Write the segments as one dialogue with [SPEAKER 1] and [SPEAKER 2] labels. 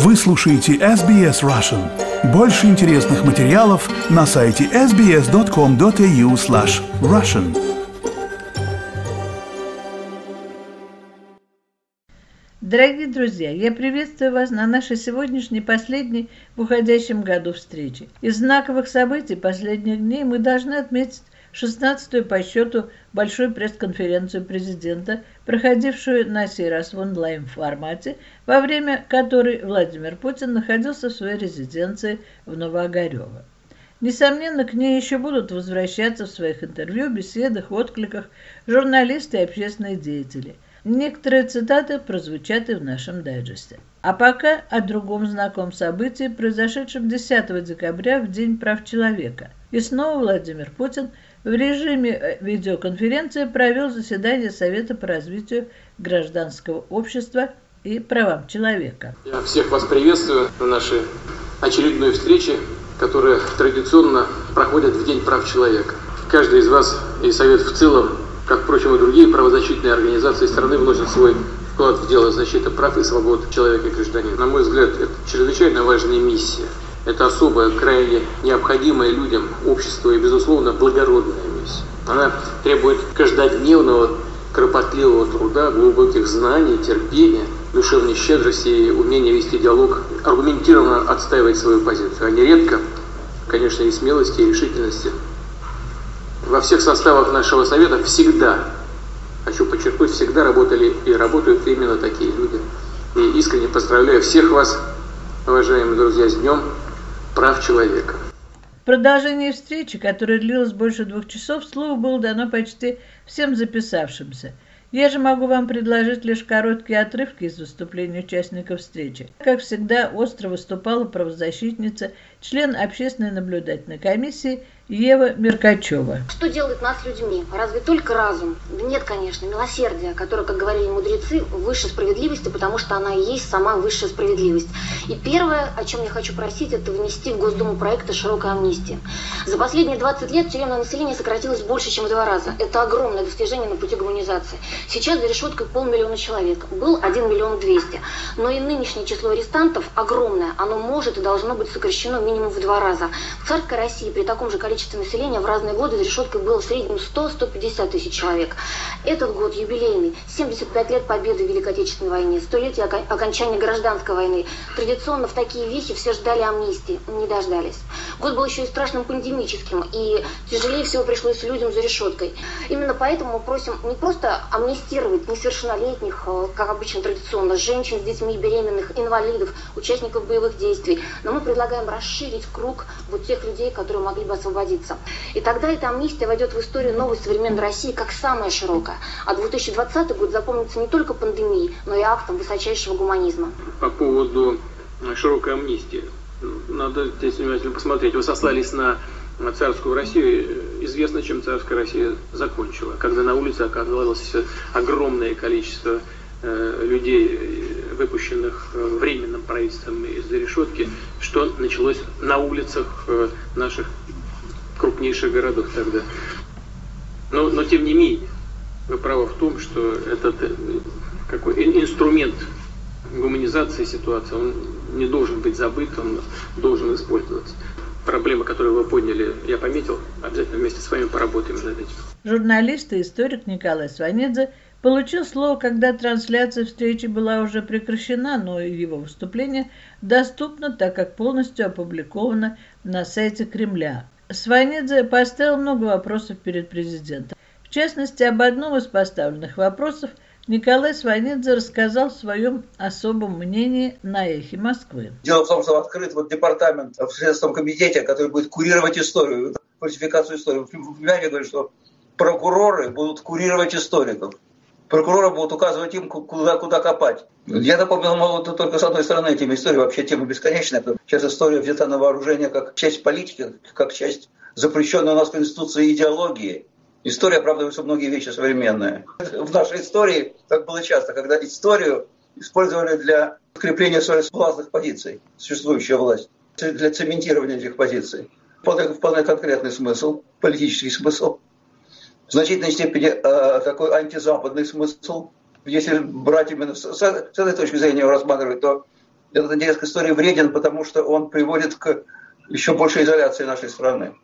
[SPEAKER 1] Вы слушаете SBS Russian. Больше интересных материалов на сайте sbs.com.au slash russian.
[SPEAKER 2] Дорогие друзья, я приветствую вас на нашей сегодняшней последней в уходящем году встрече. Из знаковых событий последних дней мы должны отметить 16-ю по счету большую пресс-конференцию президента, проходившую на сей раз в онлайн-формате, во время которой Владимир Путин находился в своей резиденции в Новоогарево. Несомненно, к ней еще будут возвращаться в своих интервью, беседах, откликах журналисты и общественные деятели. Некоторые цитаты прозвучат и в нашем дайджесте. А пока о другом знакомом событии, произошедшем 10 декабря в День прав человека. И снова Владимир Путин – в режиме э, видеоконференции провел заседание Совета по развитию гражданского общества и правам человека.
[SPEAKER 3] Я всех вас приветствую на нашей очередной встрече, которая традиционно проходит в День прав человека. Каждый из вас и Совет в целом, как, впрочем, и другие правозащитные организации страны вносят свой вклад в дело защиты прав и свобод человека и гражданина. На мой взгляд, это чрезвычайно важная миссия – это особая, крайне необходимая людям общество и, безусловно, благородная миссия. Она требует каждодневного, кропотливого труда, глубоких знаний, терпения, душевной щедрости и умения вести диалог, аргументированно отстаивать свою позицию, а нередко, конечно, и смелости, и решительности. Во всех составах нашего совета всегда, хочу подчеркнуть, всегда работали и работают именно такие люди. И искренне поздравляю всех вас, уважаемые друзья, с Днем прав человека.
[SPEAKER 2] В продолжении встречи, которая длилась больше двух часов, слово было дано почти всем записавшимся. Я же могу вам предложить лишь короткие отрывки из выступлений участников встречи. Как всегда, остро выступала правозащитница, член общественной наблюдательной комиссии Ева Меркачева.
[SPEAKER 4] Что делает нас людьми? Разве только разум? Да нет, конечно, милосердие, которое, как говорили мудрецы, выше справедливости, потому что она и есть сама высшая справедливость. И первое, о чем я хочу просить, это внести в Госдуму проекта широкой амнистии. За последние 20 лет тюремное население сократилось больше, чем в два раза. Это огромное достижение на пути гуманизации. Сейчас за решеткой полмиллиона человек. Был 1 миллион 200. Но и нынешнее число арестантов огромное. Оно может и должно быть сокращено минимум в два раза. В царской России при таком же количестве количество населения в разные годы за решеткой было в среднем 100-150 тысяч человек. Этот год юбилейный, 75 лет победы в Великой Отечественной войне, столетие окончания гражданской войны. Традиционно в такие вещи все ждали амнистии, не дождались. Год был еще и страшным пандемическим, и тяжелее всего пришлось людям за решеткой. Именно поэтому мы просим не просто амнистировать несовершеннолетних, э, как обычно традиционно, женщин с детьми, беременных, инвалидов, участников боевых действий, но мы предлагаем расширить круг вот тех людей, которые могли бы освободиться освободиться. И тогда эта амнистия войдет в историю новой современной России как самая широкая. А 2020 год запомнится не только пандемией, но и актом высочайшего гуманизма.
[SPEAKER 3] По поводу широкой амнистии. Надо здесь внимательно посмотреть. Вы сослались на царскую Россию. Известно, чем царская Россия закончила. Когда на улице оказалось огромное количество э, людей, выпущенных э, временным правительством из-за решетки, что началось на улицах э, наших крупнейших городах тогда. Но, но тем не менее, вы правы в том, что этот э, какой инструмент гуманизации ситуации, он не должен быть забыт, он должен использоваться. Проблемы, которые вы подняли, я пометил, обязательно вместе с вами поработаем над этим.
[SPEAKER 2] Журналист и историк Николай Сванидзе получил слово, когда трансляция встречи была уже прекращена, но его выступление доступно, так как полностью опубликовано на сайте Кремля. Сванидзе поставил много вопросов перед президентом. В частности, об одном из поставленных вопросов Николай Сванидзе рассказал в своем особом мнении на эхе Москвы.
[SPEAKER 5] Дело в том, что открыт вот департамент в Следственном комитете, который будет курировать историю, фальсификацию истории. В Пляне говорят, что прокуроры будут курировать историков. Прокуроры будут указывать им, куда, куда копать. Я напомнил могу только с одной стороны этим история, вообще тема бесконечная. Сейчас история взята на вооружение как часть политики, как часть запрещенной у нас Конституции идеологии. История оправдывается многие вещи современные. В нашей истории, как было часто, когда историю использовали для укрепления своих властных позиций, существующая власть, для цементирования этих позиций. Вполне, вполне конкретный смысл, политический смысл. В значительной степени э, такой антизападный смысл – если брать именно с, этой точки зрения рассматривать, то этот интерес к истории вреден, потому что он приводит к еще большей изоляции нашей страны.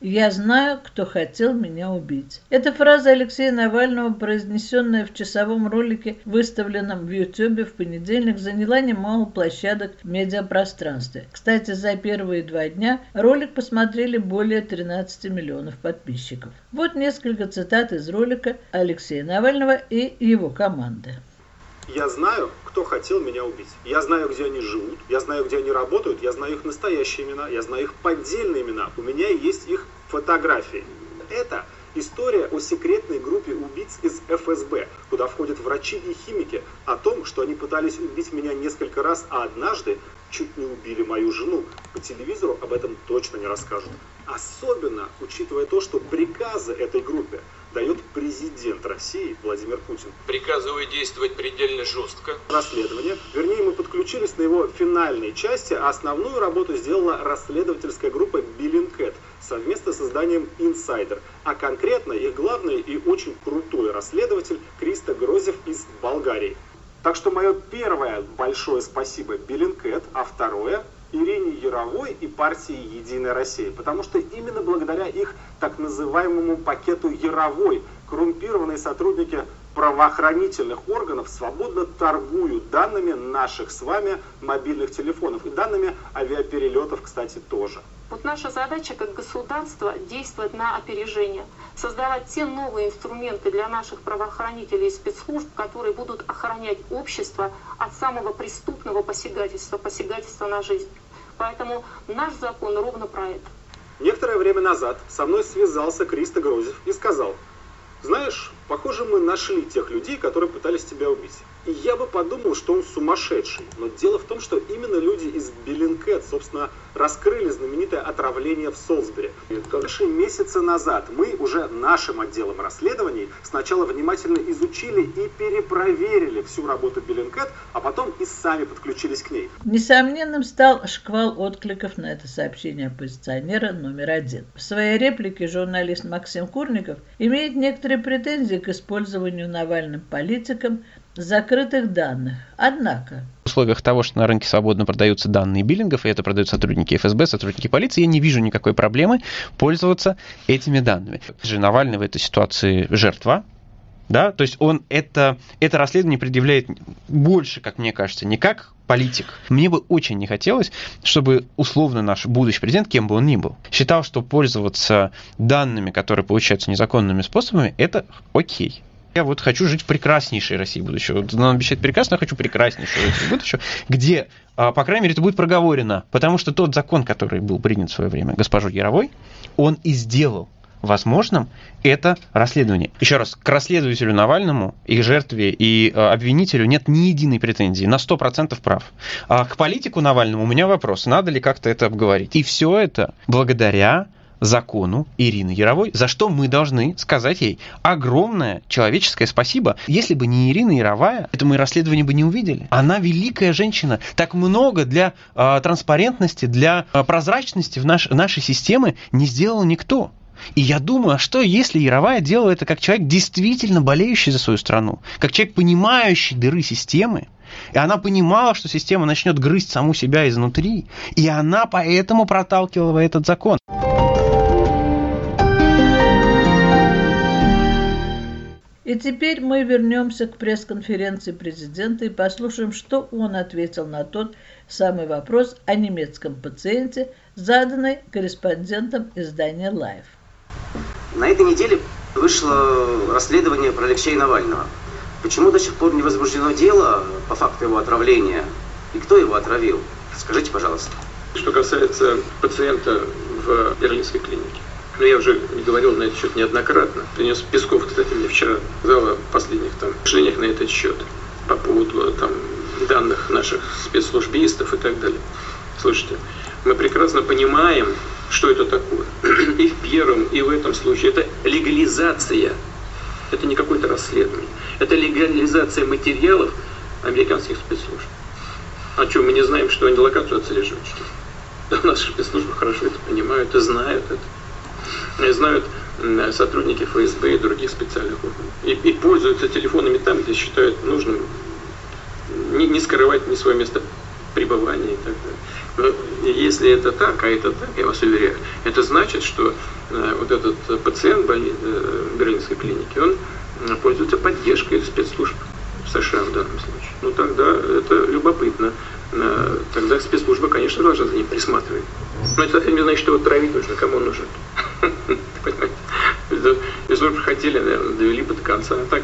[SPEAKER 2] «Я знаю, кто хотел меня убить». Эта фраза Алексея Навального, произнесенная в часовом ролике, выставленном в Ютубе в понедельник, заняла немало площадок в медиапространстве. Кстати, за первые два дня ролик посмотрели более 13 миллионов подписчиков. Вот несколько цитат из ролика Алексея Навального и его команды.
[SPEAKER 6] Я знаю, кто хотел меня убить. Я знаю, где они живут, я знаю, где они работают, я знаю их настоящие имена, я знаю их поддельные имена. У меня есть их фотографии. Это история о секретной группе убийц из ФСБ, куда входят врачи и химики, о том, что они пытались убить меня несколько раз, а однажды чуть не убили мою жену. По телевизору об этом точно не расскажут. Особенно учитывая то, что приказы этой группе дает президент России Владимир Путин.
[SPEAKER 3] Приказываю действовать предельно жестко.
[SPEAKER 6] Расследование. Вернее, мы подключились на его финальной части, а основную работу сделала расследовательская группа Биллинкет совместно с изданием Insider. А конкретно их главный и очень крутой расследователь Криста Грозев из Болгарии. Так что мое первое большое спасибо Биллинкет, а второе Ирине Яровой и партии «Единая Россия», потому что именно благодаря их так называемому пакету Яровой коррумпированные сотрудники правоохранительных органов свободно торгуют данными наших с вами мобильных телефонов и данными авиаперелетов, кстати, тоже.
[SPEAKER 7] Вот наша задача как государство действовать на опережение, создавать те новые инструменты для наших правоохранителей и спецслужб, которые будут охранять общество от самого преступного посягательства, посягательства на жизнь. Поэтому наш закон ровно про это.
[SPEAKER 6] Некоторое время назад со мной связался Кристо Грозев и сказал, знаешь, похоже, мы нашли тех людей, которые пытались тебя убить. И я бы подумал, что он сумасшедший. Но дело в том, что именно люди из Bellingcat, собственно, раскрыли знаменитое отравление в Солсбери. Лишь месяца назад мы уже нашим отделом расследований сначала внимательно изучили и перепроверили всю работу Bellingcat, а потом и сами подключились к ней.
[SPEAKER 2] Несомненным стал шквал откликов на это сообщение оппозиционера номер один. В своей реплике журналист Максим Курников имеет некоторые претензии к использованию Навальным политиком закрытых данных. Однако,
[SPEAKER 8] в условиях того, что на рынке свободно продаются данные биллингов, и это продают сотрудники ФСБ, сотрудники полиции, я не вижу никакой проблемы пользоваться этими данными. Же Навальный в этой ситуации жертва, да, то есть он это, это расследование предъявляет больше, как мне кажется, не как политик. Мне бы очень не хотелось, чтобы условно наш будущий президент, кем бы он ни был, считал, что пользоваться данными, которые получаются незаконными способами, это окей я вот хочу жить в прекраснейшей России будущего. Нам обещает прекрасно, я хочу прекраснейшую Россию будущего, где, а, по крайней мере, это будет проговорено. Потому что тот закон, который был принят в свое время госпожой Яровой, он и сделал возможным это расследование. Еще раз, к расследователю Навальному, и жертве, и э, обвинителю нет ни единой претензии, на 100% прав. А к политику Навальному у меня вопрос, надо ли как-то это обговорить. И все это благодаря закону Ирины Яровой, за что мы должны сказать ей огромное человеческое спасибо. Если бы не Ирина Яровая, это мы расследование бы не увидели. Она великая женщина. Так много для э, транспарентности, для э, прозрачности в наш, нашей системы не сделал никто. И я думаю, а что если Яровая делала это как человек, действительно болеющий за свою страну, как человек, понимающий дыры системы, и она понимала, что система начнет грызть саму себя изнутри, и она поэтому проталкивала этот закон.
[SPEAKER 2] И теперь мы вернемся к пресс-конференции президента и послушаем, что он ответил на тот самый вопрос о немецком пациенте, заданный корреспондентом издания Life.
[SPEAKER 9] На этой неделе вышло расследование про Алексея Навального. Почему до сих пор не возбуждено дело по факту его отравления? И кто его отравил? Скажите, пожалуйста.
[SPEAKER 3] Что касается пациента в Берлинской клинике. Но ну, я уже говорил на этот счет неоднократно. Принес Песков, кстати, мне вчера сказал о последних там решениях на этот счет по поводу там данных наших спецслужбистов и так далее. Слушайте, мы прекрасно понимаем, что это такое. И в первом, и в этом случае это легализация. Это не какое-то расследование. Это легализация материалов американских спецслужб. А что, мы не знаем, что они локацию отслеживают? Да, наши спецслужбы хорошо это понимают и знают это знают сотрудники ФСБ и других специальных органов. И, и пользуются телефонами там, где считают нужным не, не скрывать ни свое место пребывания и так далее. Но если это так, а это так, я вас уверяю, это значит, что э, вот этот пациент боли, э, Берлинской клиники, он э, пользуется поддержкой спецслужб США в данном случае. Ну тогда это любопытно. Тогда спецслужба, конечно, должна за ним присматривать. Но это совсем не значит, что его травить нужно, кому он нужен. Понимаете? Спецслужбы хотели, наверное, довели бы до конца. А так,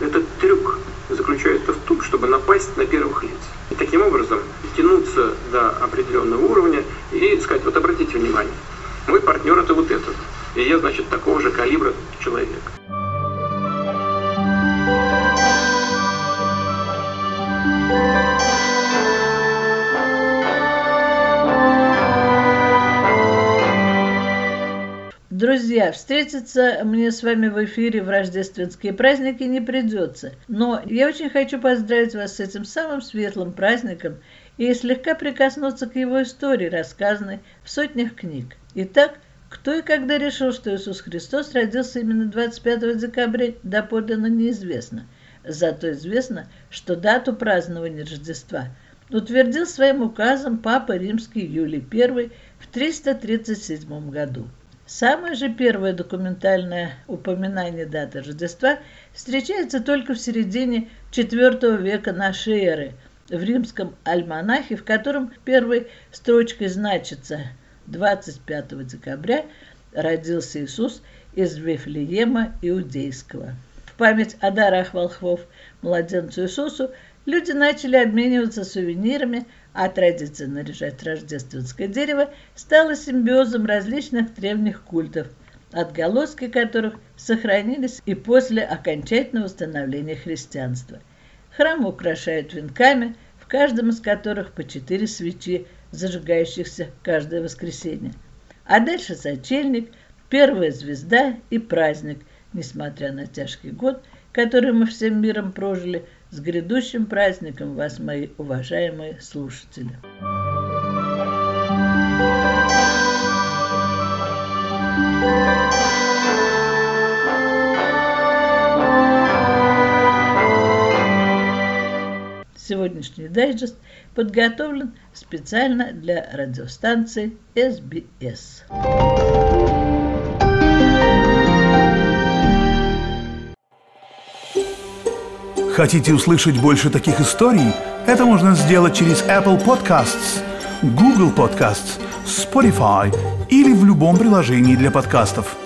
[SPEAKER 3] этот трюк заключается в том, чтобы напасть на первых лиц. И таким образом тянуться до определенного уровня и сказать, вот обратите внимание, мой партнер это вот этот. И я, значит, такого же калибра человек.
[SPEAKER 2] Друзья, встретиться мне с вами в эфире в рождественские праздники не придется. Но я очень хочу поздравить вас с этим самым светлым праздником и слегка прикоснуться к его истории, рассказанной в сотнях книг. Итак, кто и когда решил, что Иисус Христос родился именно 25 декабря, доподлинно неизвестно. Зато известно, что дату празднования Рождества утвердил своим указом Папа Римский Юлий I в 337 году. Самое же первое документальное упоминание даты Рождества встречается только в середине IV века нашей эры в римском альманахе, в котором первой строчкой значится 25 декабря родился Иисус из Вифлеема Иудейского. В память о дарах волхвов младенцу Иисусу люди начали обмениваться сувенирами, а традиция наряжать рождественское дерево стала симбиозом различных древних культов, отголоски которых сохранились и после окончательного становления христианства. Храм украшают венками, в каждом из которых по четыре свечи, зажигающихся каждое воскресенье. А дальше сочельник, первая звезда и праздник, несмотря на тяжкий год, который мы всем миром прожили – с грядущим праздником вас, мои уважаемые слушатели! Сегодняшний дайджест подготовлен специально для радиостанции СБС.
[SPEAKER 1] Хотите услышать больше таких историй? Это можно сделать через Apple Podcasts, Google Podcasts, Spotify или в любом приложении для подкастов –